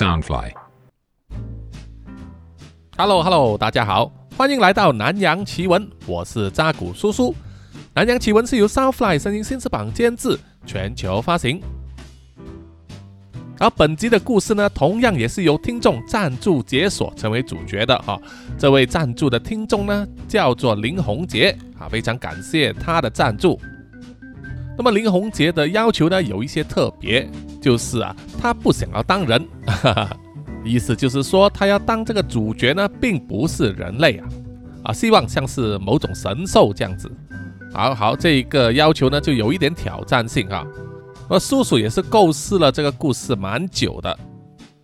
Soundfly。Hello Hello，大家好，欢迎来到南洋奇闻，我是扎古叔叔。南洋奇闻是由 Soundfly 声音新翅膀监制，全球发行。而本集的故事呢，同样也是由听众赞助解锁成为主角的哈、这位赞助的听众呢，叫做林宏杰啊，非常感谢他的赞助。那么林宏杰的要求呢，有一些特别，就是啊，他不想要当人，哈哈。意思就是说，他要当这个主角呢，并不是人类啊，啊，希望像是某种神兽这样子。好好，这一个要求呢，就有一点挑战性哈、而叔叔也是构思了这个故事蛮久的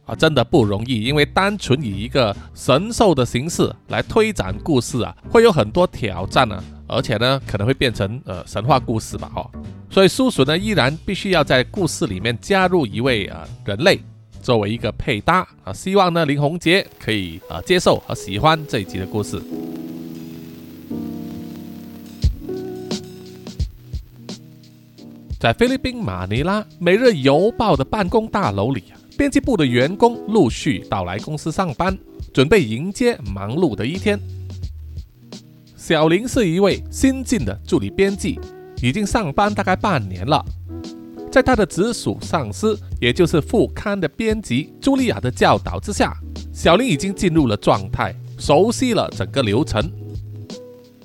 啊，真的不容易，因为单纯以一个神兽的形式来推展故事啊，会有很多挑战呢、而且呢，可能会变成呃神话故事吧，哈、所以叔叔呢，依然必须要在故事里面加入一位啊、人类。作为一个配搭啊，希望呢林宏杰可以啊接受和喜欢这一集的故事。在菲律宾马尼拉《每日邮报》的办公大楼里，编辑部的员工陆续到来公司上班，准备迎接忙碌的一天。小林是一位新进的助理编辑，已经上班大概半年了。在他的直属上司，也就是副刊的编辑茱莉亚的教导之下，小林已经进入了状态，熟悉了整个流程。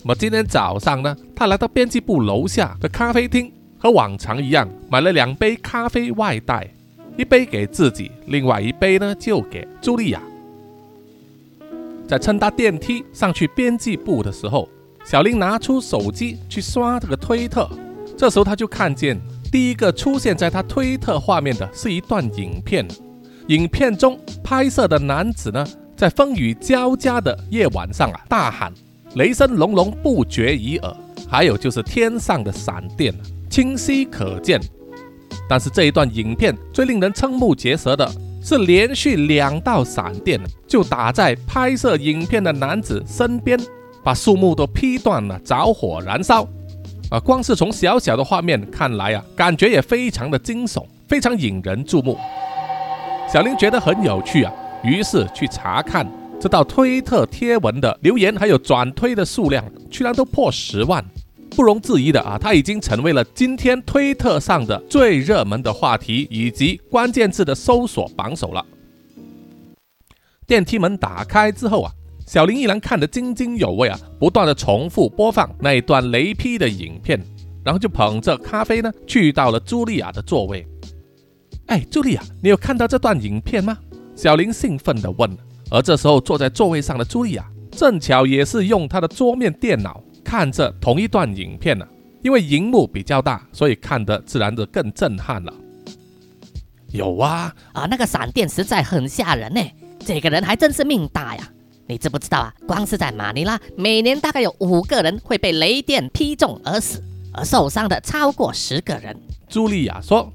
那么今天早上呢，他来到编辑部楼下的咖啡厅，和往常一样，买了两杯咖啡外带，一杯给自己，另外一杯呢就给茱莉亚。在乘搭电梯上去编辑部的时候，小林拿出手机去刷这个推特，这时候他就看见。第一个出现在他推特画面的是一段影片，影片中拍摄的男子呢，在风雨交加的夜晚上啊，大喊，雷声隆隆不绝于耳，还有就是天上的闪电清晰可见。但是这一段影片最令人瞠目结舌的是，连续两道闪电就打在拍摄影片的男子身边，把树木都劈断了，着火燃烧。啊，光是从小小的画面看来啊，感觉也非常的惊悚，非常引人注目。小林觉得很有趣啊，于是去查看这道推特贴文的留言还有转推的数量，居然都破十万，不容置疑的啊，它已经成为了今天推特上的最热门的话题以及关键字的搜索榜首了。电梯门打开之后啊。小林依然看得津津有味啊，不断的重复播放那一段雷劈的影片，然后就捧着咖啡呢，去到了茱莉亚的座位。哎，茱莉亚，你有看到这段影片吗？小林兴奋地问。而这时候坐在座位上的茱莉亚，正巧也是用她的桌面电脑看着同一段影片呢、啊。因为荧幕比较大，所以看得自然的更震撼了。有啊，啊，那个闪电实在很吓人呢，这个人还真是命大呀。你知不知道啊？光是在马尼拉，每年大概有五个人会被雷电劈中而死，而受伤的超过十个人。茱莉亚说。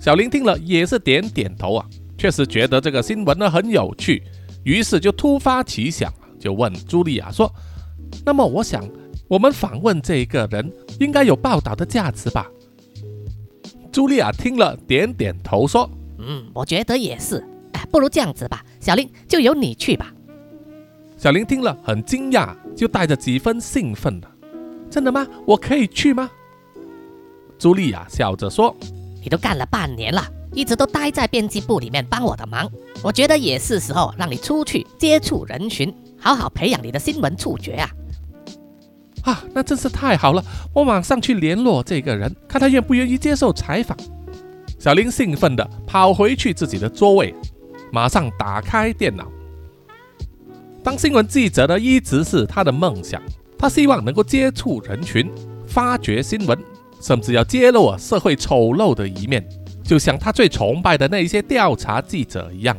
小林听了也是点点头啊，确实觉得这个新闻呢很有趣，于是就突发奇想，就问茱莉亚说：“那么我想，我们访问这一个人，应该有报道的价值吧？”茱莉亚听了点点头说：“嗯，我觉得也是。哎，不如这样子吧，小林，就由你去吧。”小林听了很惊讶，就带着几分兴奋了。真的吗？我可以去吗？茱莉亚笑着说：“你都干了半年了，一直都待在编辑部里面帮我的忙，我觉得也是时候让你出去接触人群，好好培养你的新闻触觉啊！”啊，那真是太好了！我马上去联络这个人，看他愿不愿意接受采访。小林兴奋地跑回去自己的座位，马上打开电脑。当新闻记者呢，一直是他的梦想。他希望能够接触人群，发掘新闻，甚至要揭露社会丑陋的一面，就像他最崇拜的那一些调查记者一样，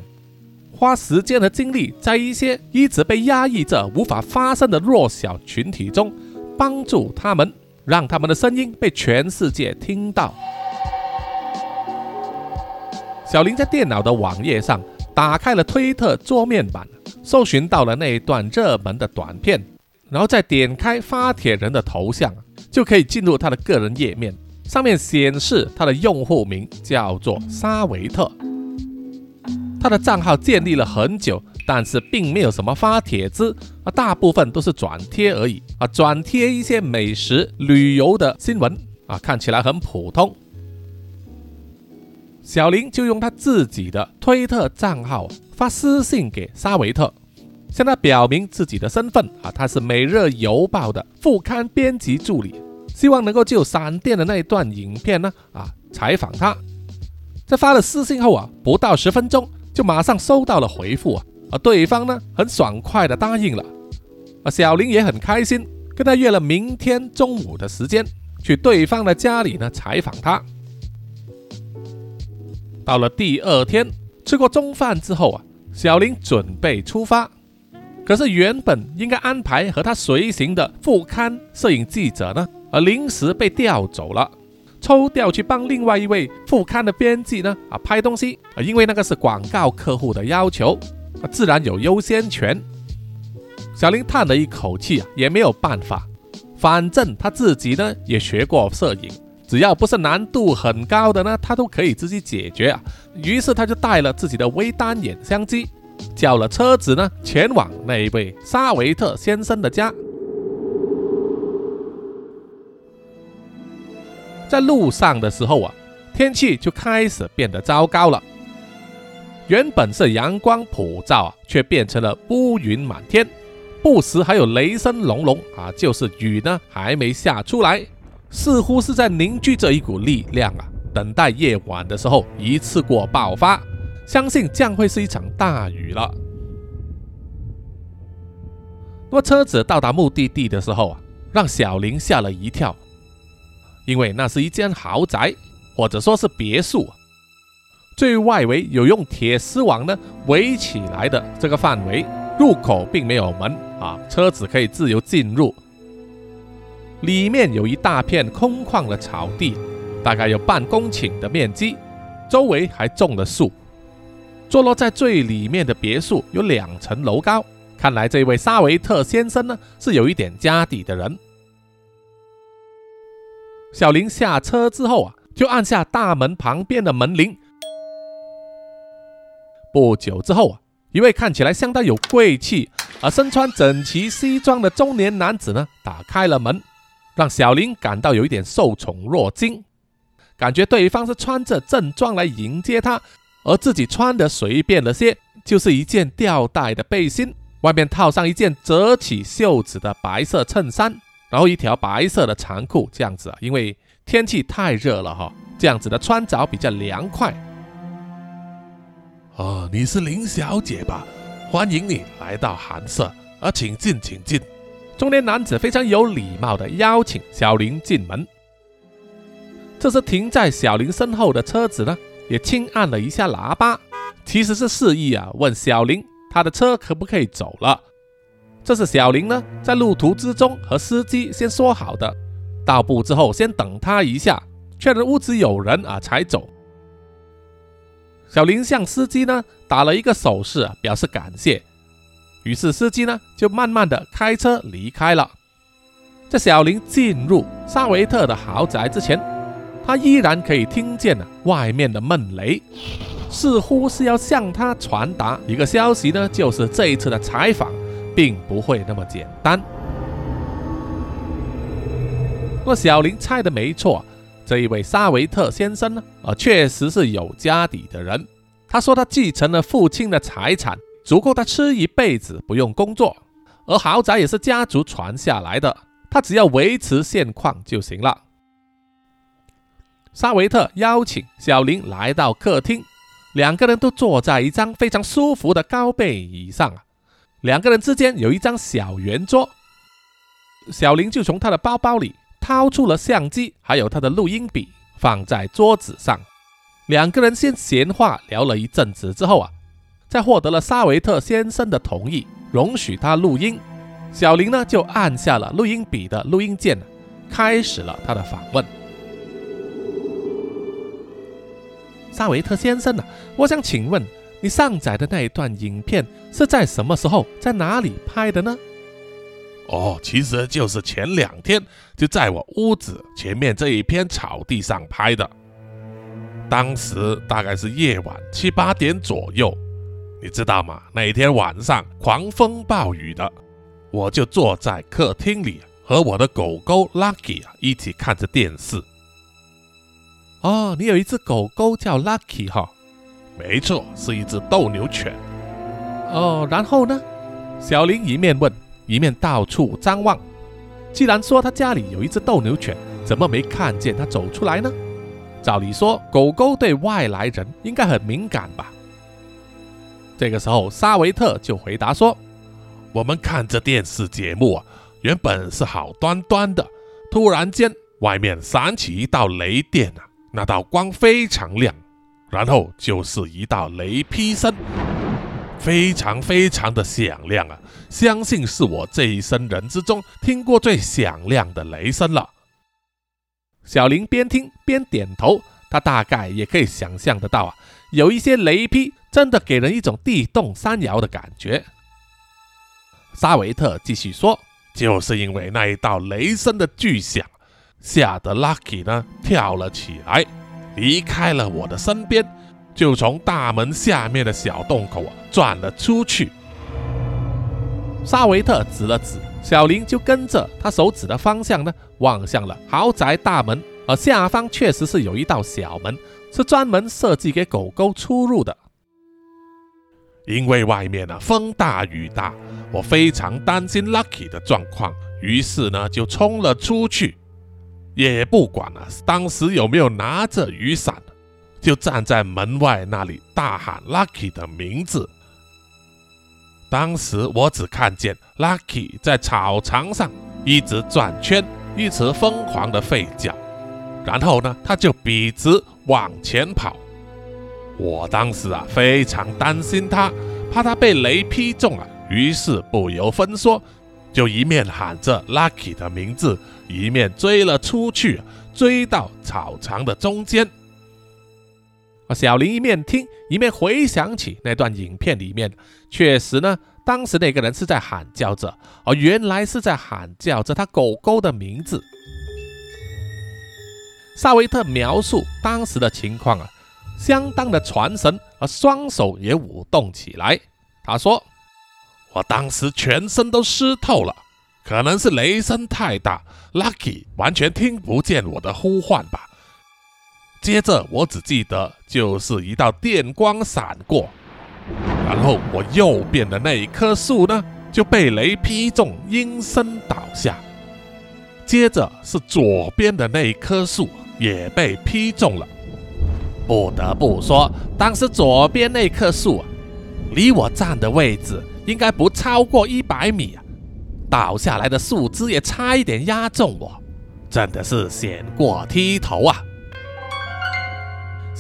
花时间和精力在一些一直被压抑着无法发声的弱小群体中，帮助他们，让他们的声音被全世界听到。小林在电脑的网页上打开了推特桌面版。搜寻到了那一段热门的短片，然后再点开发帖人的头像，就可以进入他的个人页面。上面显示他的用户名叫做沙维特。他的账号建立了很久，但是并没有什么发帖子啊，大部分都是转贴而已啊，转贴一些美食、旅游的新闻啊，看起来很普通。小林就用他自己的推特账号发私信给沙维特，向他表明自己的身份啊，他是《每日邮报》的副刊编辑助理，希望能够就闪电的那一段影片呢啊采访他。在发了私信后啊，不到十分钟就马上收到了回复啊，而对方呢很爽快的答应了，啊小林也很开心，跟他约了明天中午的时间去对方的家里呢采访他。到了第二天，吃过中饭之后啊，小林准备出发，可是原本应该安排和他随行的副刊摄影记者呢，而临时被调走了。抽调去帮另外一位副刊的编辑呢啊拍东西啊，因为那个是广告客户的要求，自然有优先权。小林叹了一口气啊，也没有办法，反正他自己呢也学过摄影，只要不是难度很高的呢，他都可以自己解决啊。于是他就带了自己的微单眼相机，叫了车子呢前往那一位沙维特先生的家。在路上的时候啊，天气就开始变得糟糕了。原本是阳光普照啊，却变成了乌云满天，不时还有雷声隆隆啊，就是雨呢还没下出来，似乎是在凝聚着一股力量啊，等待夜晚的时候一次过爆发。相信将会是一场大雨了。那么车子到达目的地的时候啊，让小林吓了一跳。因为那是一间豪宅，或者说是别墅，最外围有用铁丝网呢围起来的这个范围，入口并没有门啊，车子可以自由进入。里面有一大片空旷的草地，大概有半公顷的面积，周围还种了树。坐落在最里面的别墅有两层楼高，看来这位沙维特先生呢是有一点家底的人。小林下车之后啊，就按下大门旁边的门铃。不久之后啊，一位看起来相当有贵气、而身穿整齐西装的中年男子呢，打开了门，让小林感到有一点受宠若惊，感觉对方是穿着正装来迎接他，而自己穿的随便了些，就是一件吊带的背心，外面套上一件折起袖子的白色衬衫。然后一条白色的长裤，这样子啊，因为天气太热了哈，这样子的穿着比较凉快。哦，你是林小姐吧？欢迎你来到寒舍啊，请进，请进。中年男子非常有礼貌的邀请小林进门。这时停在小林身后的车子呢，也轻按了一下喇叭，其实是示意啊，问小林他的车可不可以走了。这是小林呢，在路途之中和司机先说好的，到步之后先等他一下，确认屋子有人啊才走。小林向司机呢打了一个手势，表示感谢。于是司机呢就慢慢的开车离开了。在小林进入沙维特的豪宅之前，他依然可以听见呢外面的闷雷，似乎是要向他传达一个消息呢，就是这一次的采访。并不会那么简单。若小林猜的没错，这一位沙维特先生呢，啊，确实是有家底的人。他说他继承了父亲的财产，足够他吃一辈子，不用工作。而豪宅也是家族传下来的，他只要维持现况就行了。沙维特邀请小林来到客厅，两个人都坐在一张非常舒服的高背椅上。两个人之间有一张小圆桌，小林就从他的包包里掏出了相机，还有他的录音笔，放在桌子上。两个人先闲话聊了一阵子之后啊，在获得了沙维特先生的同意，容许他录音，小林呢就按下了录音笔的录音键，开始了他的访问。沙维特先生呢，我想请问。你上载的那一段影片是在什么时候、在哪里拍的呢？哦，其实就是前两天就在我屋子前面这一片草地上拍的。当时大概是夜晚七八点左右，你知道吗？那一天晚上狂风暴雨的，我就坐在客厅里，和我的狗狗 Lucky 啊一起看着电视。哦，你有一只狗狗叫 Lucky 哈？没错，是一只斗牛犬。哦，然后呢？小林一面问，一面到处张望。既然说他家里有一只斗牛犬，怎么没看见他走出来呢？照理说，狗狗对外来人应该很敏感吧？这个时候，沙维特就回答说：“我们看着电视节目啊，原本是好端端的，突然间外面闪起一道雷电啊，那道光非常亮，然后就是一道雷劈声。”非常非常的响亮啊！相信是我这一生人之中听过最响亮的雷声了。小林边听边点头，他大概也可以想象得到啊，有一些雷劈真的给人一种地动山摇的感觉。沙维特继续说：“就是因为那一道雷声的巨响，吓得 Lucky 呢跳了起来，离开了我的身边。”就从大门下面的小洞口啊转了出去。沙维特指了指，小林就跟着他手指的方向呢，望向了豪宅大门，而下方确实是有一道小门，是专门设计给狗狗出入的。因为外面呢风大雨大，我非常担心 Lucky 的状况，于是呢就冲了出去，也不管了当时有没有拿着雨伞。就站在门外那里大喊 Lucky 的名字。当时我只看见 Lucky 在草场上一直转圈，一直疯狂的吠叫，然后呢，他就笔直往前跑。我当时啊非常担心他，怕他被雷劈中啊，于是不由分说，就一面喊着 Lucky 的名字，一面追了出去，追到草场的中间。小林一面听一面回想起那段影片里面，确实呢，当时那个人是在喊叫着，而原来是在喊叫着他狗狗的名字。萨维特描述当时的情况啊，相当的传神，而双手也舞动起来。他说：“我当时全身都湿透了，可能是雷声太大，Lucky 完全听不见我的呼唤吧。”接着，我只记得就是一道电光闪过，然后我右边的那一棵树呢就被雷劈中，应声倒下。接着是左边的那一棵树也被劈中了。不得不说，当时左边那棵树啊，离我站的位置应该不超过一百米啊，倒下来的树枝也差一点压中我，真的是险过剃头啊！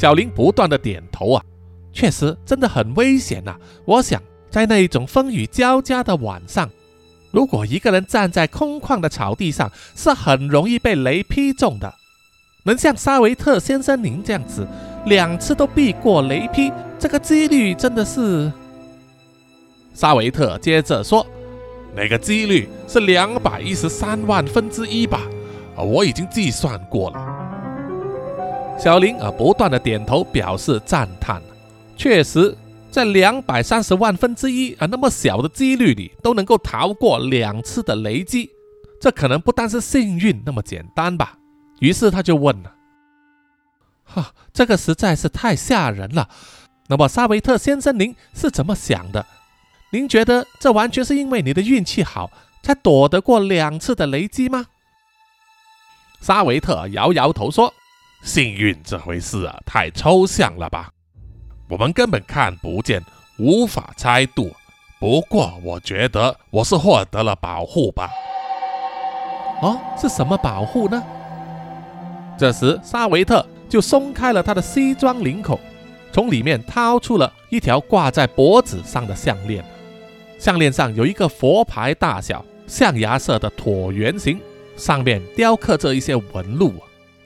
小林不断的点头啊，确实真的很危险呐。我想在那一种风雨交加的晚上，如果一个人站在空旷的草地上，是很容易被雷劈中的。能像沙维特先生您这样子，两次都避过雷劈，这个几率真的是……沙维特接着说：“那个几率是两百一十三万分之一吧？我已经计算过了。”小林啊，不断的点头表示赞叹。确实，在两百三十万分之一啊那么小的几率里，都能够逃过两次的雷击，这可能不单是幸运那么简单吧。于是他就问了：“哈，这个实在是太吓人了。那么，沙维特先生，您是怎么想的？您觉得这完全是因为你的运气好，才躲得过两次的雷击吗？”沙维特摇摇头说。幸运这回事啊，太抽象了吧？我们根本看不见，无法猜度。不过，我觉得我是获得了保护吧。哦，是什么保护呢？这时，沙维特就松开了他的西装领口，从里面掏出了一条挂在脖子上的项链。项链上有一个佛牌大小、象牙色的椭圆形，上面雕刻着一些纹路。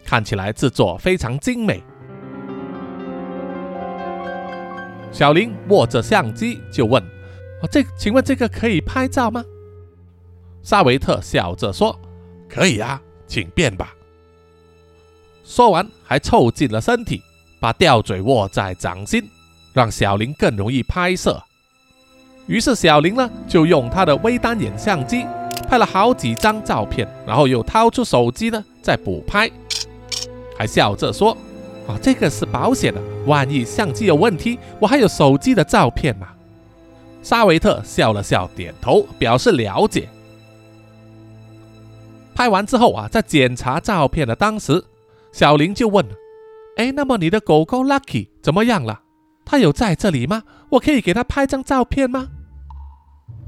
看起来制作非常精美。小林握着相机就问：“啊，这请问这个可以拍照吗？”萨维特笑着说：“可以啊，请便吧。”说完还凑近了身体，把吊嘴握在掌心，让小林更容易拍摄。于是小林呢就用他的微单眼相机拍了好几张照片，然后又掏出手机呢再补拍，还笑着说：“啊，这个是保险的，万一相机有问题，我还有手机的照片嘛。”沙维特笑了笑，点头表示了解。拍完之后啊，在检查照片的当时，小林就问：“哎，那么你的狗狗 Lucky 怎么样了？它有在这里吗？我可以给它拍张照片吗？”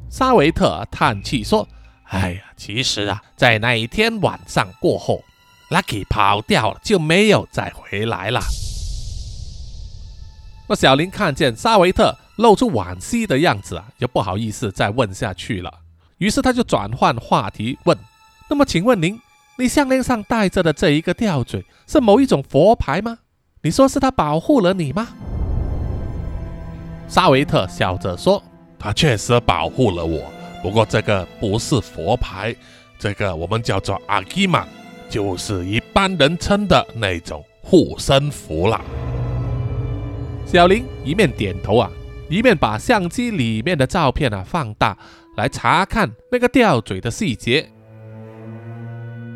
沙维特叹气说：“哎呀，其实啊，在那一天晚上过后，Lucky 跑掉了，就没有再回来了。”那小林看见沙维特露出惋惜的样子啊，就不好意思再问下去了。于是他就转换话题问：“那么，请问您，你项链上戴着的这一个吊坠是某一种佛牌吗？你说是它保护了你吗？”沙维特笑着说。他确实保护了我，不过这个不是佛牌，这个我们叫做阿基曼，就是一般人称的那种护身符了。小林一面点头啊，一面把相机里面的照片啊放大，来查看那个吊坠的细节。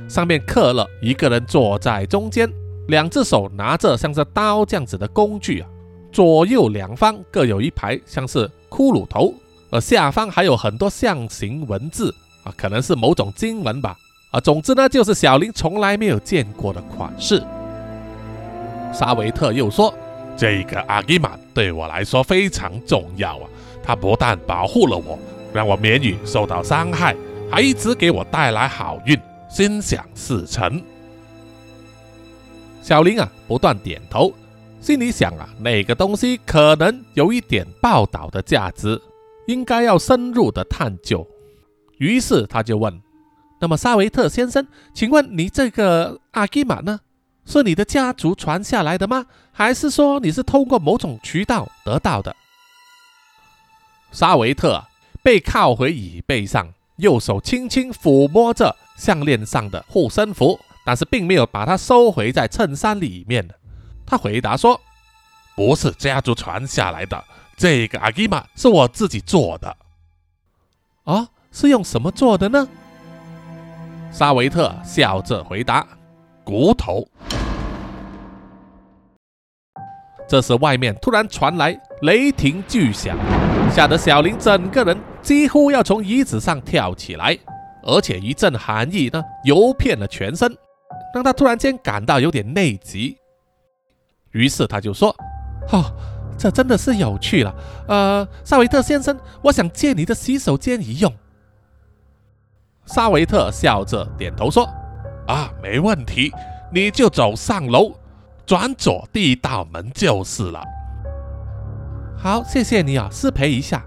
上面刻了一个人坐在中间，两只手拿着像是刀这样子的工具啊。左右两方各有一排像是骷髅头，而下方还有很多象形文字啊，可能是某种经文吧。啊，总之呢，就是小林从来没有见过的款式。沙维特又说：“这个阿基玛对我来说非常重要啊，它不但保护了我，让我免于受到伤害，还一直给我带来好运，心想事成。”小林啊，不断点头。心里想啊，那个东西可能有一点报道的价值，应该要深入的探究。于是他就问：“那么沙维特先生，请问你这个阿基玛呢，是你的家族传下来的吗？还是说你是通过某种渠道得到的？”沙维特背靠回椅背上，右手轻轻抚摸着项链上的护身符，但是并没有把它收回在衬衫里面。他回答说：“不是家族传下来的，这个阿基玛是我自己做的。啊，是用什么做的呢？”沙维特笑着回答：“骨头。”这时，外面突然传来雷霆巨响，吓得小林整个人几乎要从椅子上跳起来，而且一阵寒意呢游遍了全身，让他突然间感到有点内急。于是他就说：“哦，这真的是有趣了。呃，萨维特先生，我想借你的洗手间一用。”萨维特笑着点头说：“啊，没问题，你就走上楼，转左第一道门就是了。”好，谢谢你啊，失陪一下。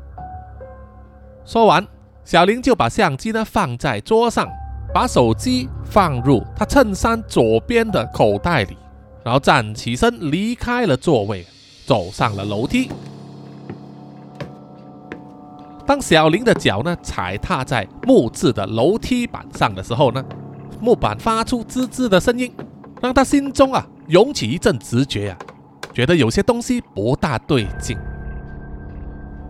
说完，小林就把相机呢放在桌上，把手机放入他衬衫左边的口袋里。然后站起身，离开了座位，走上了楼梯。当小林的脚呢踩踏在木质的楼梯板上的时候呢，木板发出滋滋的声音，让他心中啊涌起一阵直觉啊，觉得有些东西不大对劲。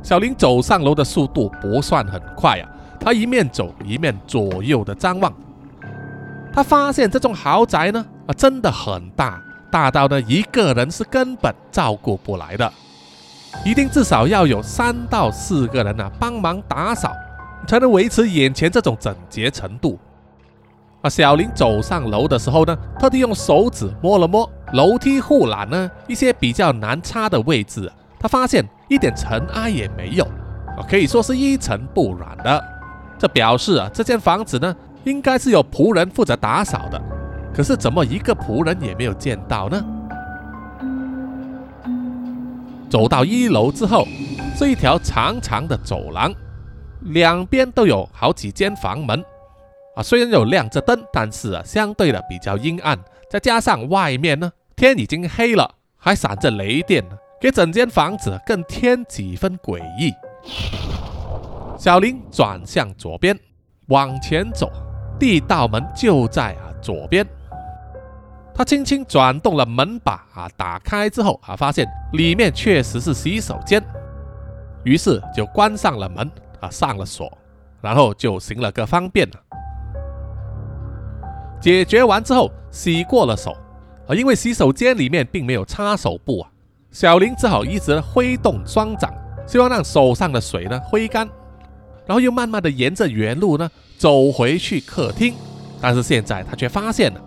小林走上楼的速度不算很快啊，他一面走一面左右的张望，他发现这栋豪宅呢啊真的很大。大到呢，一个人是根本照顾不来的，一定至少要有三到四个人呢帮忙打扫，才能维持眼前这种整洁程度。啊，小林走上楼的时候呢，特地用手指摸了摸楼梯护栏呢一些比较难擦的位置，他发现一点尘埃也没有，啊，可以说是一尘不染的。这表示啊，这间房子呢应该是有仆人负责打扫的。可是怎么一个仆人也没有见到呢？走到一楼之后，是一条长长的走廊，两边都有好几间房门。啊，虽然有亮着灯，但是啊，相对的比较阴暗。再加上外面呢，天已经黑了，还闪着雷电，给整间房子更添几分诡异。小林转向左边，往前走，第一道门就在啊左边。他轻轻转动了门把啊，打开之后啊，发现里面确实是洗手间。于是就关上了门啊，上了锁，然后就行了个方便。解决完之后，洗过了手啊，因为洗手间里面并没有擦手布啊，小林只好一直挥动双掌，希望让手上的水呢挥干，然后又慢慢的沿着原路呢走回去客厅。但是现在他却发现了，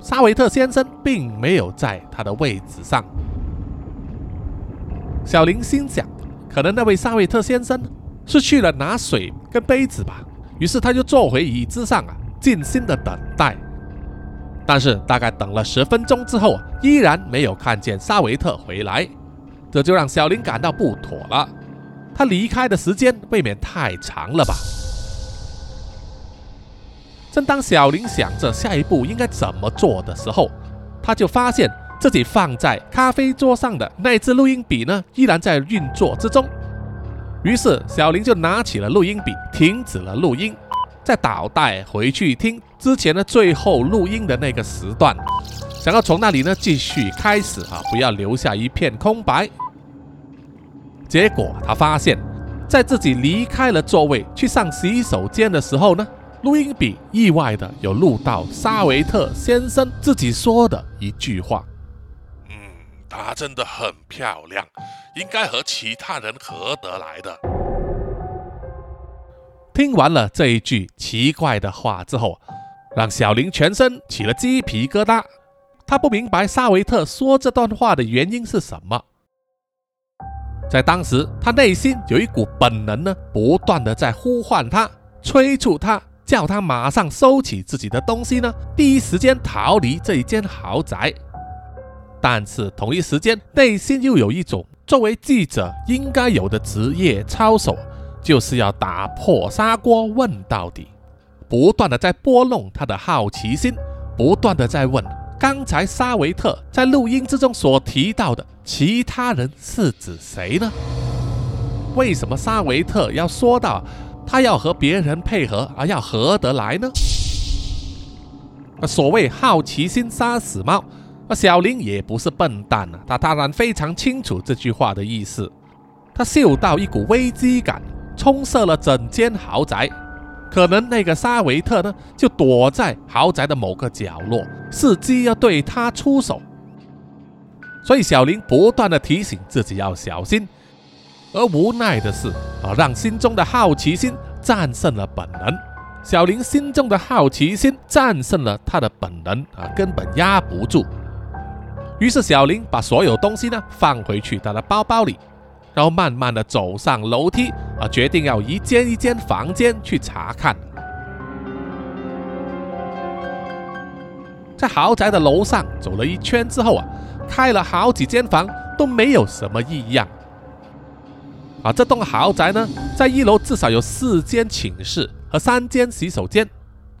沙维特先生并没有在他的位置上。小林心想，可能那位沙维特先生是去了拿水跟杯子吧。于是他就坐回椅子上啊，静心的等待。但是大概等了十分钟之后，依然没有看见沙维特回来，这就让小林感到不妥了。他离开的时间未免太长了吧？正当小林想着下一步应该怎么做的时候，他就发现自己放在咖啡桌上的那支录音笔呢，依然在运作之中。于是小林就拿起了录音笔，停止了录音，再倒带回去听之前的最后录音的那个时段，想要从那里呢继续开始啊，不要留下一片空白。结果他发现，在自己离开了座位去上洗手间的时候呢。录音笔意外的有录到沙维特先生自己说的一句话：“嗯，她真的很漂亮，应该和其他人合得来的。”听完了这一句奇怪的话之后，让小林全身起了鸡皮疙瘩。他不明白沙维特说这段话的原因是什么。在当时，他内心有一股本能呢，不断的在呼唤他，催促他。叫他马上收起自己的东西呢，第一时间逃离这一间豪宅。但是同一时间，内心又有一种作为记者应该有的职业操守，就是要打破砂锅问到底，不断的在拨弄他的好奇心，不断的在问：刚才沙维特在录音之中所提到的其他人是指谁呢？为什么沙维特要说到？他要和别人配合，而要合得来呢？所谓好奇心杀死猫，那小林也不是笨蛋啊，他当然非常清楚这句话的意思。他嗅到一股危机感，充塞了整间豪宅。可能那个沙维特呢，就躲在豪宅的某个角落，伺机要对他出手。所以小林不断的提醒自己要小心。而无奈的是，啊，让心中的好奇心战胜了本能。小林心中的好奇心战胜了他的本能，啊，根本压不住。于是小林把所有东西呢放回去他的包包里，然后慢慢的走上楼梯，啊，决定要一间一间房间去查看。在豪宅的楼上走了一圈之后啊，开了好几间房都没有什么异样。啊，这栋豪宅呢，在一楼至少有四间寝室和三间洗手间，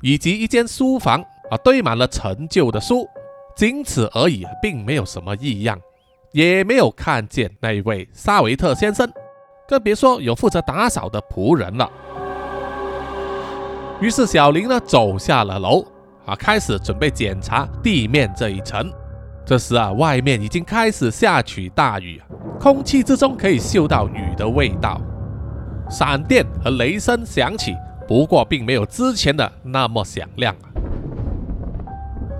以及一间书房啊，堆满了陈旧的书，仅此而已，并没有什么异样，也没有看见那位沙维特先生，更别说有负责打扫的仆人了。于是小林呢，走下了楼，啊，开始准备检查地面这一层。这时啊，外面已经开始下起大雨，空气之中可以嗅到雨的味道，闪电和雷声响起，不过并没有之前的那么响亮。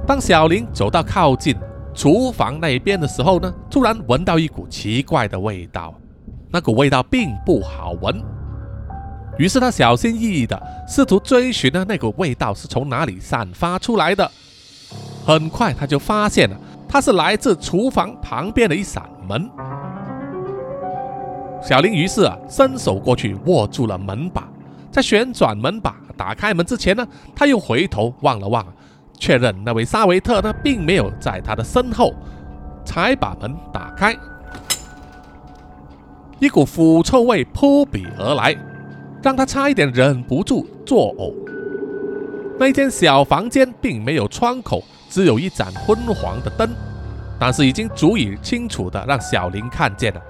当小林走到靠近厨房那边的时候呢，突然闻到一股奇怪的味道，那股味道并不好闻。于是他小心翼翼的试图追寻呢那股味道是从哪里散发出来的，很快他就发现了。它是来自厨房旁边的一扇门。小林于是啊，伸手过去握住了门把，在旋转门把打开门之前呢，他又回头望了望，确认那位沙维特呢并没有在他的身后，才把门打开。一股腐臭味扑鼻而来，让他差一点忍不住作呕。那间小房间并没有窗口。只有一盏昏黄的灯，但是已经足以清楚的让小林看见了，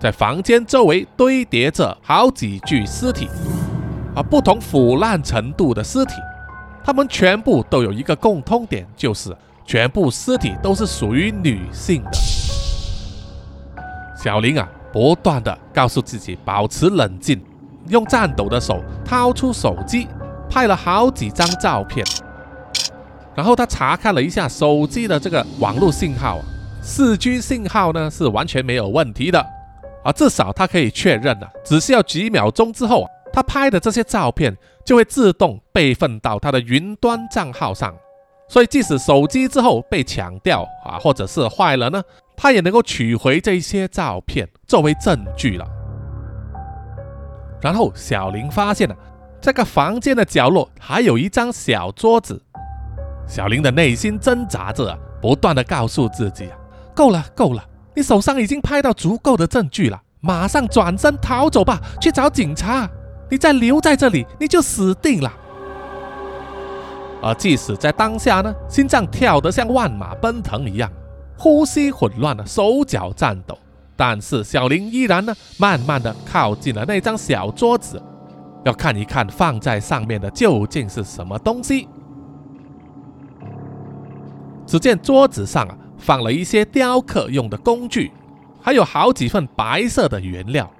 在房间周围堆叠着好几具尸体，啊，不同腐烂程度的尸体，他们全部都有一个共通点，就是全部尸体都是属于女性的。小林啊，不断的告诉自己保持冷静，用颤抖的手掏出手机，拍了好几张照片。然后他查看了一下手机的这个网络信号啊，四 G 信号呢是完全没有问题的，啊，至少他可以确认了，只需要几秒钟之后，他拍的这些照片就会自动备份到他的云端账号上，所以即使手机之后被抢掉啊，或者是坏了呢，他也能够取回这些照片作为证据了。然后小林发现了这个房间的角落还有一张小桌子。小林的内心挣扎着，不断的告诉自己：“够了，够了，你手上已经拍到足够的证据了，马上转身逃走吧，去找警察。你再留在这里，你就死定了。”而即使在当下呢，心脏跳得像万马奔腾一样，呼吸混乱的，手脚颤抖，但是小林依然呢，慢慢的靠近了那张小桌子，要看一看放在上面的究竟是什么东西。只见桌子上啊放了一些雕刻用的工具，还有好几份白色的原料。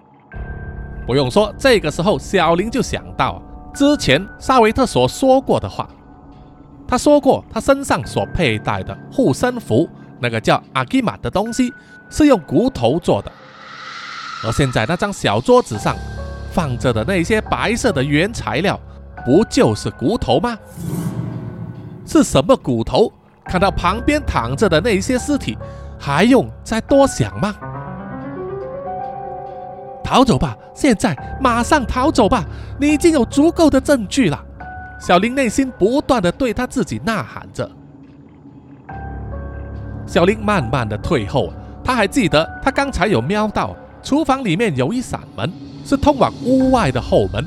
不用说，这个时候小林就想到之前沙维特所说过的话。他说过，他身上所佩戴的护身符，那个叫阿基玛的东西，是用骨头做的。而现在那张小桌子上放着的那些白色的原材料，不就是骨头吗？是什么骨头？看到旁边躺着的那些尸体，还用再多想吗？逃走吧！现在马上逃走吧！你已经有足够的证据了。小林内心不断的对他自己呐喊着。小林慢慢的退后，他还记得他刚才有瞄到厨房里面有一扇门，是通往屋外的后门。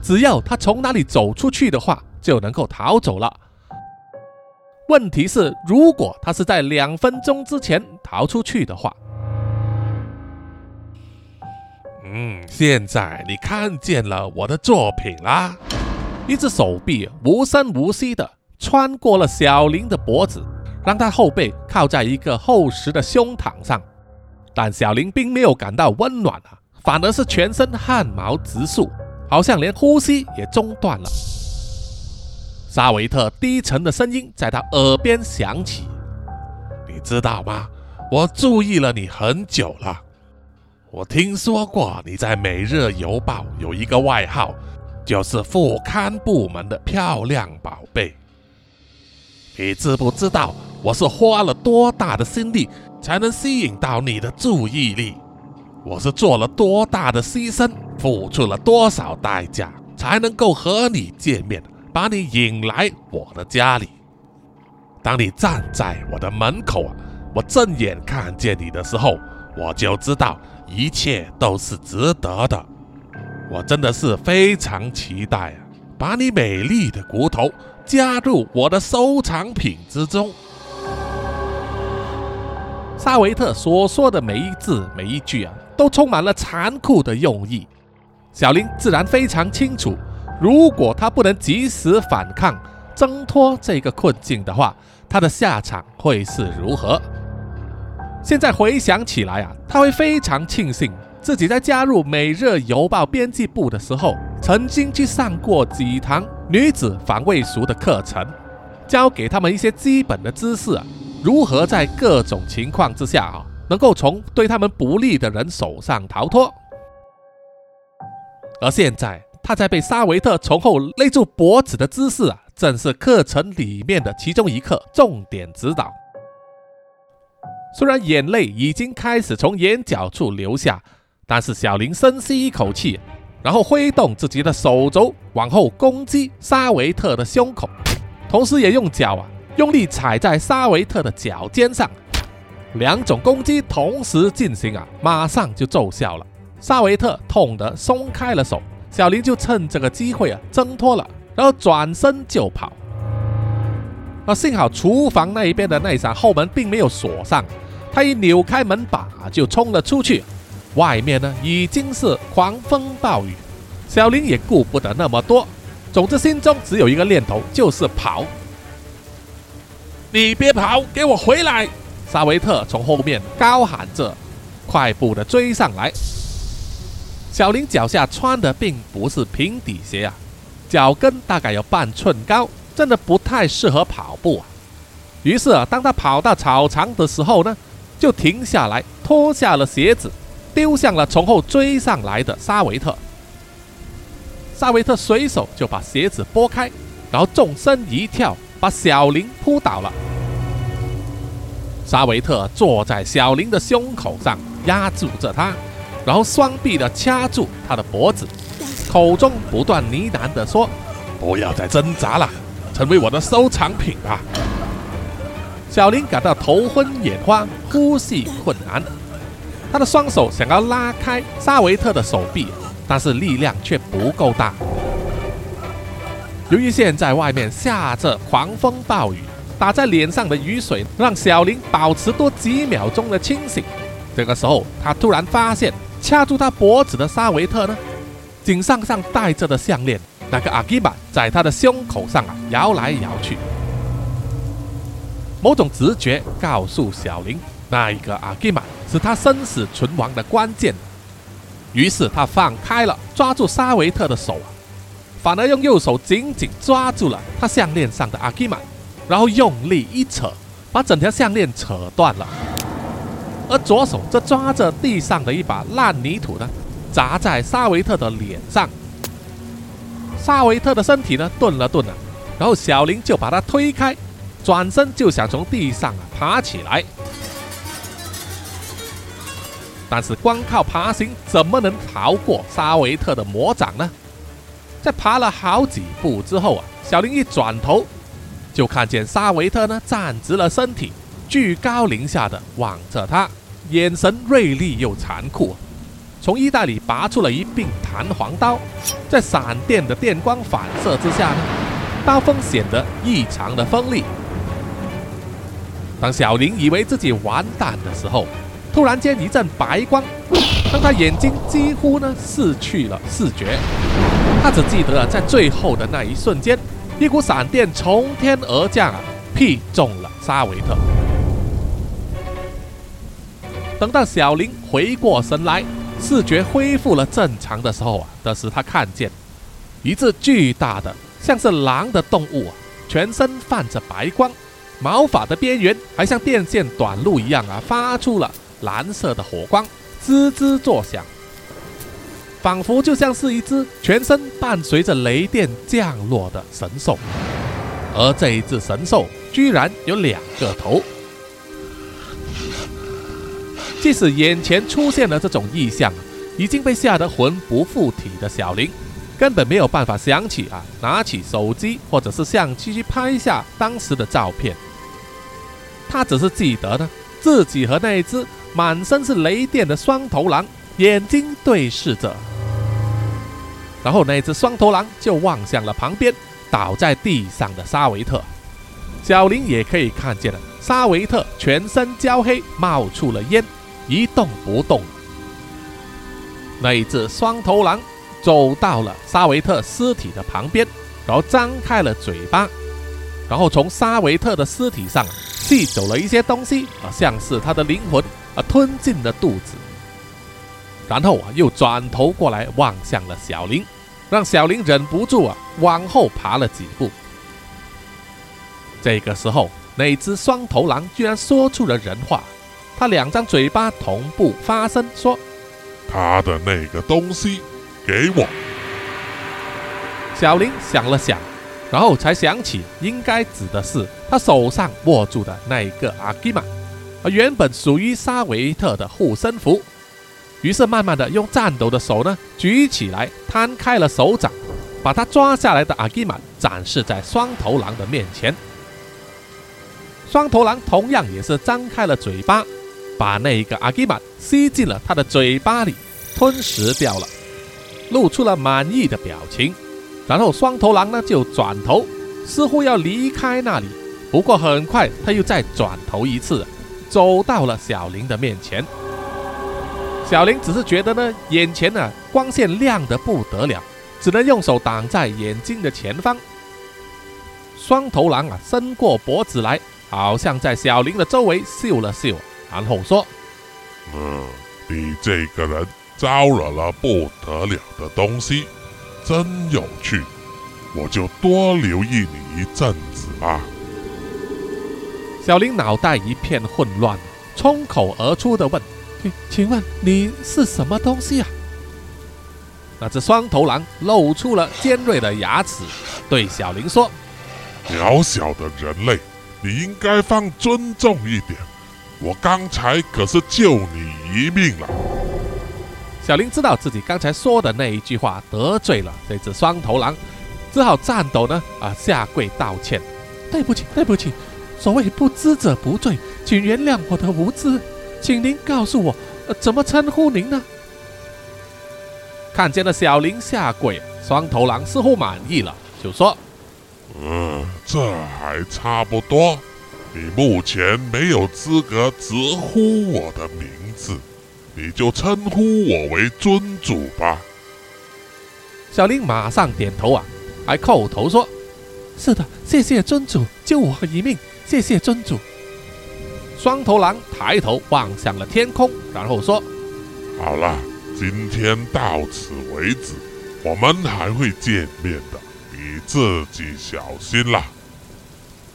只要他从那里走出去的话，就能够逃走了。问题是，如果他是在两分钟之前逃出去的话，嗯，现在你看见了我的作品啦。一只手臂无声无息的穿过了小林的脖子，让他后背靠在一个厚实的胸膛上。但小林并没有感到温暖啊，反而是全身汗毛直竖，好像连呼吸也中断了。沙维特低沉的声音在他耳边响起：“你知道吗？我注意了你很久了。我听说过你在《每日邮报》有一个外号，就是副刊部门的漂亮宝贝。你知不知道我是花了多大的心力才能吸引到你的注意力？我是做了多大的牺牲，付出了多少代价才能够和你见面？”把你引来我的家里。当你站在我的门口啊，我正眼看见你的时候，我就知道一切都是值得的。我真的是非常期待啊，把你美丽的骨头加入我的收藏品之中。沙维特所说的每一字每一句啊，都充满了残酷的用意。小林自然非常清楚。如果他不能及时反抗、挣脱这个困境的话，他的下场会是如何？现在回想起来啊，他会非常庆幸自己在加入《每日邮报》编辑部的时候，曾经去上过几堂女子防卫术的课程，教给他们一些基本的知识，如何在各种情况之下啊，能够从对他们不利的人手上逃脱。而现在。他在被沙维特从后勒住脖子的姿势啊，正是课程里面的其中一课重点指导。虽然眼泪已经开始从眼角处流下，但是小林深吸一口气，然后挥动自己的手肘往后攻击沙维特的胸口，同时也用脚啊用力踩在沙维特的脚尖上。两种攻击同时进行啊，马上就奏效了。沙维特痛得松开了手。小林就趁这个机会啊，挣脱了，然后转身就跑。啊，幸好厨房那一边的那一扇后门并没有锁上，他一扭开门把就冲了出去。外面呢已经是狂风暴雨，小林也顾不得那么多，总之心中只有一个念头，就是跑。你别跑，给我回来！沙维特从后面高喊着。快步的追上来。小林脚下穿的并不是平底鞋啊，脚跟大概有半寸高，真的不太适合跑步啊。于是啊，当他跑到草场的时候呢，就停下来，脱下了鞋子，丢向了从后追上来的沙维特。沙维特随手就把鞋子拨开，然后纵身一跳，把小林扑倒了。沙维特坐在小林的胸口上，压住着他，然后双臂的掐住他的脖子，口中不断呢喃的说：“不要再挣扎了，成为我的收藏品吧。”小林感到头昏眼花，呼吸困难。他的双手想要拉开沙维特的手臂，但是力量却不够大。由于现在外面下着狂风暴雨，打在脸上的雨水让小林保持多几秒钟的清醒。这个时候，他突然发现掐住他脖子的沙维特呢，颈上上戴着的项链，那个阿基玛在他的胸口上啊摇来摇去。某种直觉告诉小林，那一个阿基玛是他生死存亡的关键。于是他放开了抓住沙维特的手啊，反而用右手紧紧抓住了他项链上的阿基玛，然后用力一扯，把整条项链扯断了。而左手则抓着地上的一把烂泥土呢，砸在沙维特的脸上。沙维特的身体呢顿了顿啊，然后小林就把他推开。转身就想从地上啊爬起来，但是光靠爬行怎么能逃过沙维特的魔掌呢？在爬了好几步之后啊，小林一转头就看见沙维特呢站直了身体，居高临下的望着他，眼神锐利又残酷，从衣袋里拔出了一柄弹簧刀，在闪电的电光反射之下呢，刀锋显得异常的锋利。当小林以为自己完蛋的时候，突然间一阵白光，让他眼睛几乎呢失去了视觉。他只记得在最后的那一瞬间，一股闪电从天而降啊，劈中了沙维特。等到小林回过神来，视觉恢复了正常的时候啊，这时他看见一只巨大的像是狼的动物啊，全身泛着白光。毛发的边缘还像电线短路一样啊，发出了蓝色的火光，滋滋作响，仿佛就像是一只全身伴随着雷电降落的神兽。而这一只神兽居然有两个头。即使眼前出现了这种异象，已经被吓得魂不附体的小林，根本没有办法想起啊，拿起手机或者是相机去拍下当时的照片。他只是记得呢，自己和那只满身是雷电的双头狼眼睛对视着，然后那只双头狼就望向了旁边倒在地上的沙维特。小林也可以看见了，沙维特全身焦黑，冒出了烟，一动不动。那一只双头狼走到了沙维特尸体的旁边，然后张开了嘴巴，然后从沙维特的尸体上。吸走了一些东西啊，像是他的灵魂啊，吞进了肚子，然后啊，又转头过来望向了小林，让小林忍不住啊，往后爬了几步。这个时候，那只双头狼居然说出了人话，他两张嘴巴同步发声说：“他的那个东西给我。”小林想了想。然后才想起，应该指的是他手上握住的那一个阿基玛，而原本属于沙维特的护身符。于是慢慢的用颤抖的手呢举起来，摊开了手掌，把他抓下来的阿基玛展示在双头狼的面前。双头狼同样也是张开了嘴巴，把那一个阿基玛吸进了他的嘴巴里，吞食掉了，露出了满意的表情。然后双头狼呢就转头，似乎要离开那里。不过很快他又再转头一次，走到了小林的面前。小林只是觉得呢，眼前呢光线亮得不得了，只能用手挡在眼睛的前方。双头狼啊，伸过脖子来，好像在小林的周围嗅了嗅，然后说：“嗯，你这个人招惹了不得了的东西，真有趣，我就多留意你一阵子吧。小林脑袋一片混乱，冲口而出的问：“请请问你是什么东西啊？”那只双头狼露出了尖锐的牙齿，对小林说：“渺小的人类，你应该放尊重一点。我刚才可是救你一命了。”小林知道自己刚才说的那一句话得罪了这只双头狼，只好颤抖呢啊下跪道歉：“对不起，对不起。”所谓不知者不罪，请原谅我的无知，请您告诉我，呃怎么称呼您呢？看见了小林下跪，双头狼似乎满意了，就说：“嗯，这还差不多。你目前没有资格直呼我的名字，你就称呼我为尊主吧。”小林马上点头啊，还叩头说：“是的，谢谢尊主救我一命。”谢谢尊主。双头狼抬头望向了天空，然后说：“好了，今天到此为止，我们还会见面的，你自己小心啦。”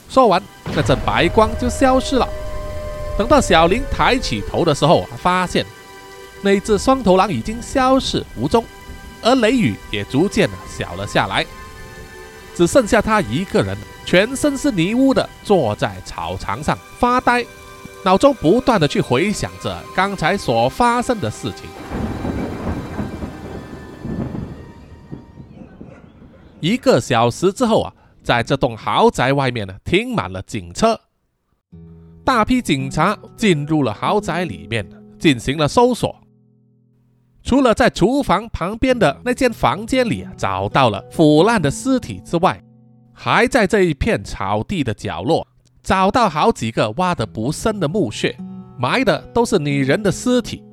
说完，那阵白光就消失了。等到小林抬起头的时候，发现那只双头狼已经消失无踪，而雷雨也逐渐的小了下来，只剩下他一个人。全身是泥污的，坐在草场上发呆，脑中不断的去回想着刚才所发生的事情。一个小时之后啊，在这栋豪宅外面呢，停满了警车，大批警察进入了豪宅里面，进行了搜索。除了在厨房旁边的那间房间里找到了腐烂的尸体之外，还在这一片草地的角落找到好几个挖得不深的墓穴，埋的都是女人的尸体。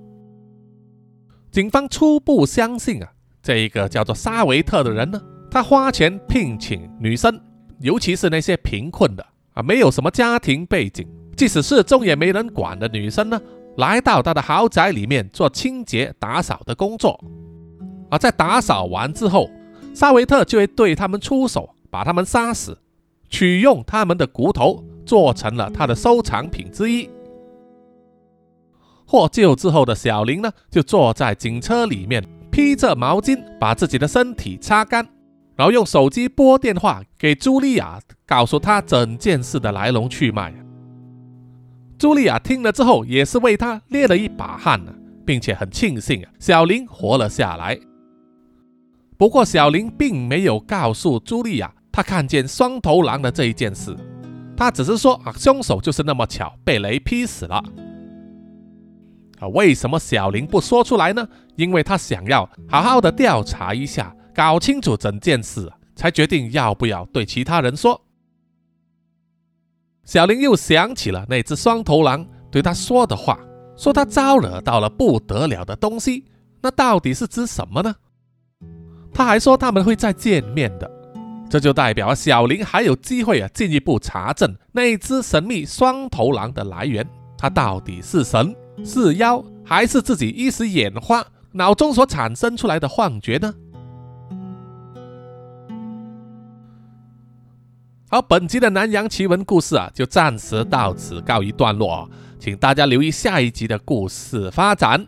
警方初步相信啊，这一个叫做沙维特的人呢，他花钱聘请女生，尤其是那些贫困的啊，没有什么家庭背景，即使是中也没人管的女生呢，来到他的豪宅里面做清洁打扫的工作。而在打扫完之后，沙维特就会对他们出手。把他们杀死，取用他们的骨头做成了他的收藏品之一。获救之后的小林呢，就坐在警车里面，披着毛巾把自己的身体擦干，然后用手机拨电话给茱莉亚，告诉她整件事的来龙去脉。茱莉亚听了之后，也是为他捏了一把汗呢，并且很庆幸啊，小林活了下来。不过小林并没有告诉茱莉亚。他看见双头狼的这一件事，他只是说啊，凶手就是那么巧被雷劈死了。啊，为什么小林不说出来呢？因为他想要好好的调查一下，搞清楚整件事，才决定要不要对其他人说。小林又想起了那只双头狼对他说的话，说他招惹到了不得了的东西，那到底是指什么呢？他还说他们会再见面的。这就代表小林还有机会啊，进一步查证那只神秘双头狼的来源，它到底是神是妖，还是自己一时眼花，脑中所产生出来的幻觉呢？好，本集的南洋奇闻故事啊，就暂时到此告一段落，请大家留意下一集的故事发展。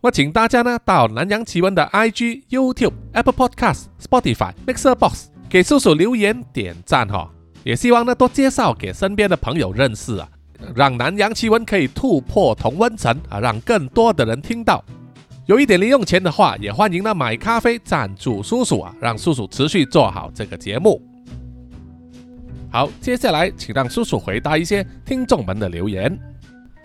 我请大家呢到南洋奇闻的 IG、YouTube、Apple Podcast、Spotify、Mixer Box。给叔叔留言点赞哈，也希望呢多介绍给身边的朋友认识啊，让南洋奇闻可以突破同温层啊，让更多的人听到。有一点零用钱的话，也欢迎呢买咖啡赞助叔叔啊，让叔叔持续做好这个节目。好，接下来请让叔叔回答一些听众们的留言。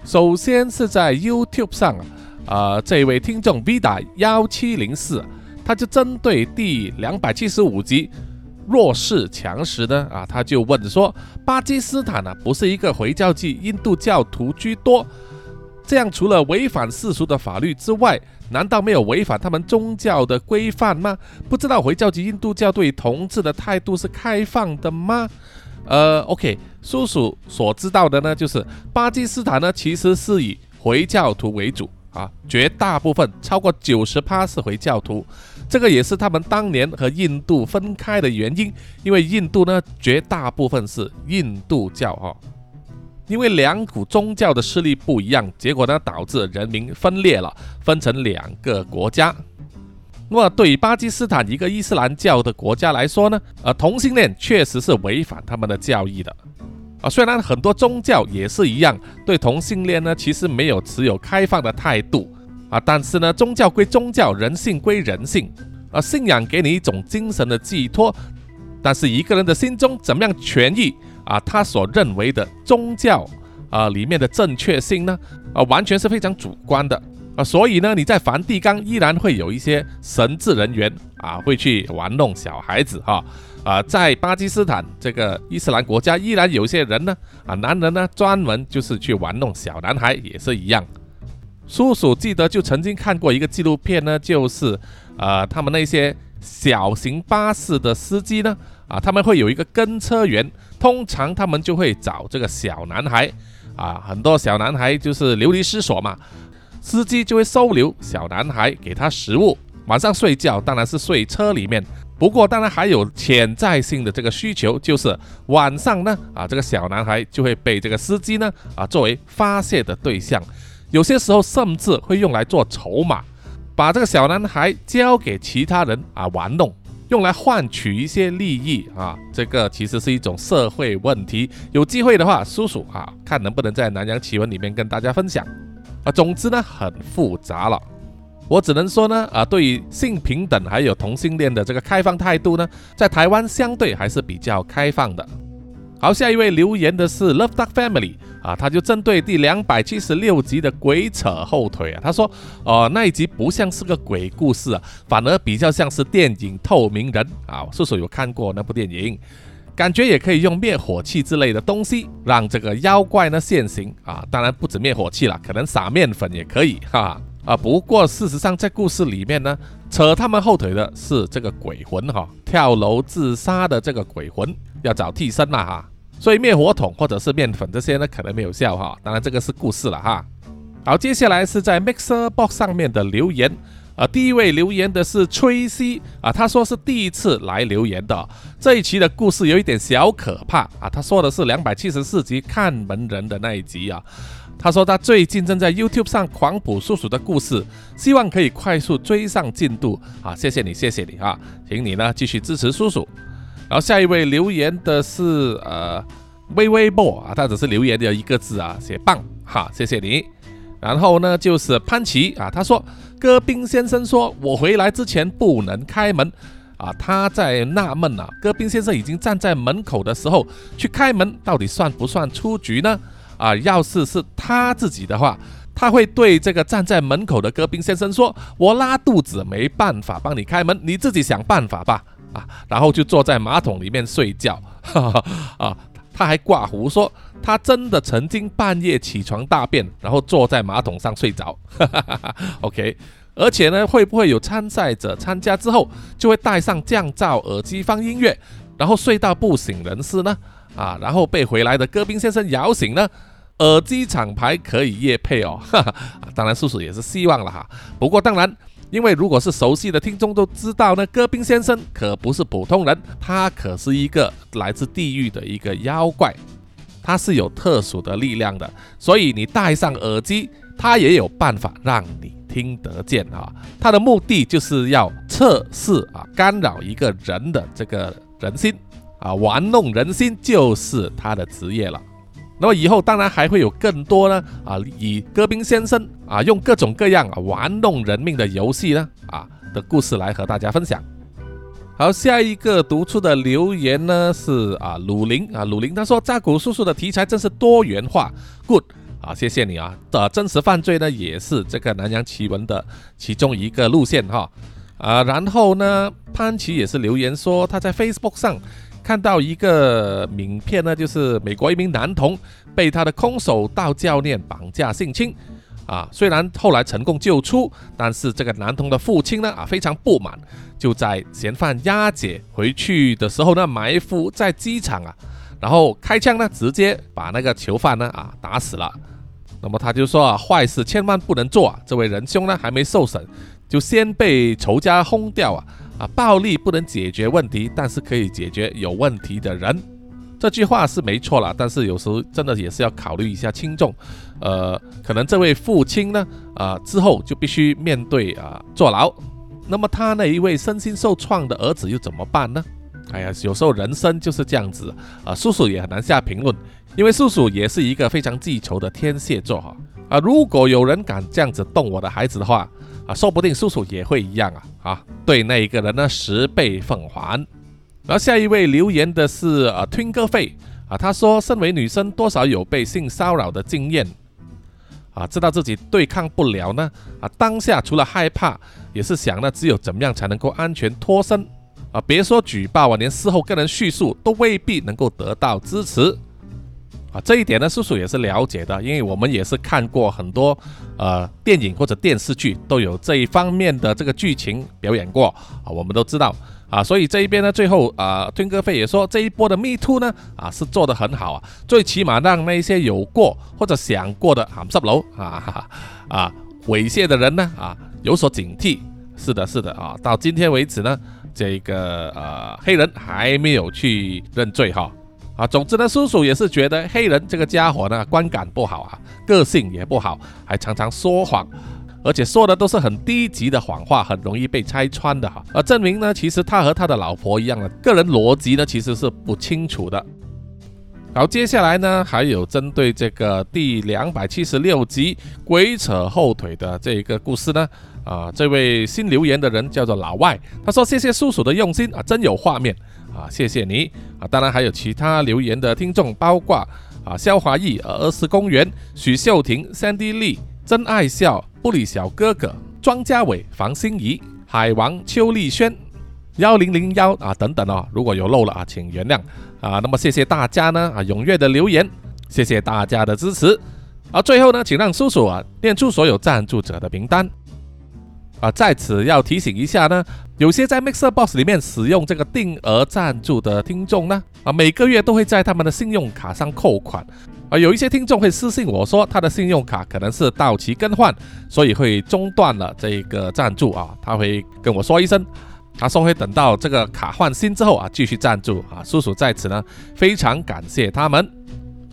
首先是在 YouTube 上啊，呃，这位听众 Vida 幺七零四，他就针对第两百七十五集。弱势强食呢？啊，他就问说：巴基斯坦呢，不是一个回教季印度教徒居多，这样除了违反世俗的法律之外，难道没有违反他们宗教的规范吗？不知道回教及印度教对同志的态度是开放的吗？呃，OK，叔叔所知道的呢，就是巴基斯坦呢，其实是以回教徒为主，啊，绝大部分超过九十趴是回教徒，这个也是他们当年和印度分开的原因，因为印度呢绝大部分是印度教哈，因为两股宗教的势力不一样，结果呢导致人民分裂了，分成两个国家。那么对于巴基斯坦一个伊斯兰教的国家来说呢，呃，同性恋确实是违反他们的教义的。啊，虽然很多宗教也是一样，对同性恋呢，其实没有持有开放的态度。啊，但是呢，宗教归宗教，人性归人性，啊，信仰给你一种精神的寄托，但是一个人的心中怎么样权益啊，他所认为的宗教啊里面的正确性呢，啊，完全是非常主观的。所以呢，你在梵蒂冈依然会有一些神职人员啊，会去玩弄小孩子哈。啊，在巴基斯坦这个伊斯兰国家，依然有些人呢，啊，男人呢，专门就是去玩弄小男孩，也是一样。叔叔记得就曾经看过一个纪录片呢，就是呃，他们那些小型巴士的司机呢，啊，他们会有一个跟车员，通常他们就会找这个小男孩，啊，很多小男孩就是流离失所嘛，司机就会收留小男孩，给他食物，晚上睡觉当然是睡车里面。不过，当然还有潜在性的这个需求，就是晚上呢，啊，这个小男孩就会被这个司机呢，啊，作为发泄的对象，有些时候甚至会用来做筹码，把这个小男孩交给其他人啊玩弄，用来换取一些利益啊，这个其实是一种社会问题。有机会的话，叔叔啊，看能不能在南洋奇闻里面跟大家分享。啊，总之呢，很复杂了。我只能说呢，啊，对于性平等还有同性恋的这个开放态度呢，在台湾相对还是比较开放的。好，下一位留言的是 Love Duck Family 啊，他就针对第两百七十六集的鬼扯后腿啊，他说，哦，那一集不像是个鬼故事啊，反而比较像是电影《透明人》啊，叔叔有看过那部电影，感觉也可以用灭火器之类的东西让这个妖怪呢现形啊，当然不止灭火器了，可能撒面粉也可以哈。啊，不过事实上，在故事里面呢，扯他们后腿的是这个鬼魂哈，跳楼自杀的这个鬼魂要找替身了哈，所以灭火筒或者是面粉这些呢，可能没有效哈。当然，这个是故事了哈。好，接下来是在 Mixer Box 上面的留言啊，第一位留言的是崔西啊，他说是第一次来留言的，这一期的故事有一点小可怕啊，他说的是两百七十四集看门人的那一集啊。他说他最近正在 YouTube 上狂补叔叔的故事，希望可以快速追上进度啊！谢谢你，谢谢你啊，请你呢继续支持叔叔。然后下一位留言的是呃微微波啊，他只是留言的一个字啊，写棒哈，谢谢你。然后呢就是潘奇啊，他说戈宾先生说我回来之前不能开门啊，他在纳闷啊，戈宾先生已经站在门口的时候去开门，到底算不算出局呢？啊，要是是他自己的话，他会对这个站在门口的戈宾先生说：“我拉肚子，没办法帮你开门，你自己想办法吧。”啊，然后就坐在马桶里面睡觉。哈 哈啊，他还挂胡说，他真的曾经半夜起床大便，然后坐在马桶上睡着。OK，而且呢，会不会有参赛者参加之后就会戴上降噪耳机放音乐，然后睡到不省人事呢？啊，然后被回来的戈宾先生摇醒呢？耳机厂牌可以夜配哦，哈哈，当然叔叔也是希望了哈。不过当然，因为如果是熟悉的听众都知道呢，戈宾先生可不是普通人，他可是一个来自地狱的一个妖怪，他是有特殊的力量的，所以你戴上耳机，他也有办法让你听得见啊。他的目的就是要测试啊，干扰一个人的这个人心啊，玩弄人心就是他的职业了。那么以后当然还会有更多呢啊，以戈宾先生啊用各种各样啊玩弄人命的游戏呢啊的故事来和大家分享。好，下一个读出的留言呢是啊鲁林啊鲁林他说扎古叔叔的题材真是多元化，good 啊谢谢你啊的真实犯罪呢也是这个南洋奇闻的其中一个路线哈啊然后呢潘奇也是留言说他在 Facebook 上。看到一个名片呢，就是美国一名男童被他的空手道教练绑架性侵，啊，虽然后来成功救出，但是这个男童的父亲呢，啊，非常不满，就在嫌犯押解回去的时候呢，埋伏在机场啊，然后开枪呢，直接把那个囚犯呢，啊，打死了。那么他就说啊，坏事千万不能做啊。这位仁兄呢，还没受审，就先被仇家轰掉啊啊！暴力不能解决问题，但是可以解决有问题的人。这句话是没错了，但是有时候真的也是要考虑一下轻重。呃，可能这位父亲呢，啊之后就必须面对啊坐牢。那么他那一位身心受创的儿子又怎么办呢？哎呀，有时候人生就是这样子啊，叔叔也很难下评论。因为叔叔也是一个非常记仇的天蝎座哈啊，如果有人敢这样子动我的孩子的话啊，说不定叔叔也会一样啊啊，对那一个人呢十倍奉还。然后下一位留言的是啊，twin 哥费啊，他说身为女生多少有被性骚扰的经验。啊，知道自己对抗不了呢？啊，当下除了害怕，也是想呢只有怎么样才能够安全脱身。啊，别说举报啊，连事后跟人叙述都未必能够得到支持。啊，这一点呢，叔叔也是了解的，因为我们也是看过很多呃电影或者电视剧，都有这一方面的这个剧情表演过。啊，我们都知道啊，所以这一边呢，最后啊，吞哥费也说这一波的 Me Too 呢啊是做得很好啊，最起码让那些有过或者想过的含十楼啊 啊猥亵的人呢啊有所警惕。是的，是的啊，到今天为止呢，这个呃黑人还没有去认罪哈。啊，总之呢，叔叔也是觉得黑人这个家伙呢，观感不好啊，个性也不好，还常常说谎，而且说的都是很低级的谎话，很容易被拆穿的哈。而证明呢，其实他和他的老婆一样的个人逻辑呢，其实是不清楚的。好，接下来呢，还有针对这个第两百七十六集鬼扯后腿的这一个故事呢，啊，这位新留言的人叫做老外，他说谢谢叔叔的用心啊，真有画面。啊，谢谢你啊！当然还有其他留言的听众，包括啊，肖华义、儿时公园、许秀婷、三 D 丽、真爱笑、布里小哥哥、庄家伟、房心怡、海王、邱丽轩、幺零零幺啊等等哦，如果有漏了啊，请原谅啊。那么谢谢大家呢啊踊跃的留言，谢谢大家的支持。啊，最后呢，请让叔叔啊念出所有赞助者的名单。啊，在此要提醒一下呢，有些在 Mixer Box 里面使用这个定额赞助的听众呢，啊，每个月都会在他们的信用卡上扣款，啊，有一些听众会私信我说，他的信用卡可能是到期更换，所以会中断了这个赞助啊，他会跟我说一声，他说会等到这个卡换新之后啊，继续赞助啊，叔叔在此呢，非常感谢他们，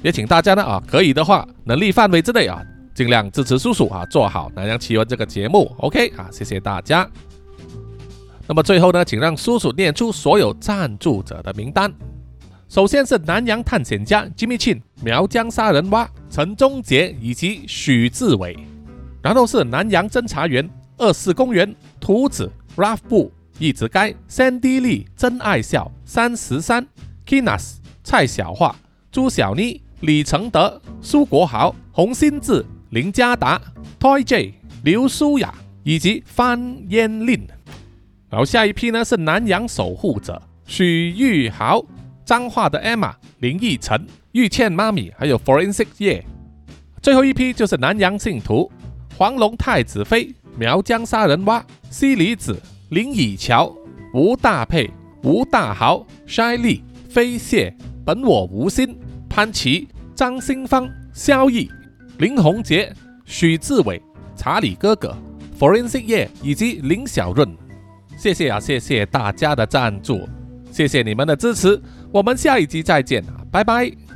也请大家呢啊，可以的话，能力范围之内啊。尽量支持叔叔啊，做好南洋奇闻这个节目，OK 啊，谢谢大家。那么最后呢，请让叔叔念出所有赞助者的名单。首先是南洋探险家 Jimmy Chin、苗疆杀人蛙陈忠杰以及许志伟，然后是南洋侦查员二四公园图子 Ralph 布一直该 Sandy Lee 真爱笑三十三 Kinas 蔡小桦朱小妮李承德苏国豪洪新志。林家达、Toy J、刘舒雅以及范嫣令，然后下一批呢是南洋守护者许玉豪、彰化的 Emma、林奕晨、玉倩妈咪，还有 Forensic 叶。最后一批就是南洋信徒黄龙太子妃、苗疆杀人蛙、西里子、林以乔、吴大佩、吴大豪、筛利、飞蟹、本我无心、潘琪、张新芳、萧毅。林宏杰、许志伟、查理哥哥、Forensic 叶以及林小润，谢谢啊，谢谢大家的赞助，谢谢你们的支持，我们下一集再见，拜拜。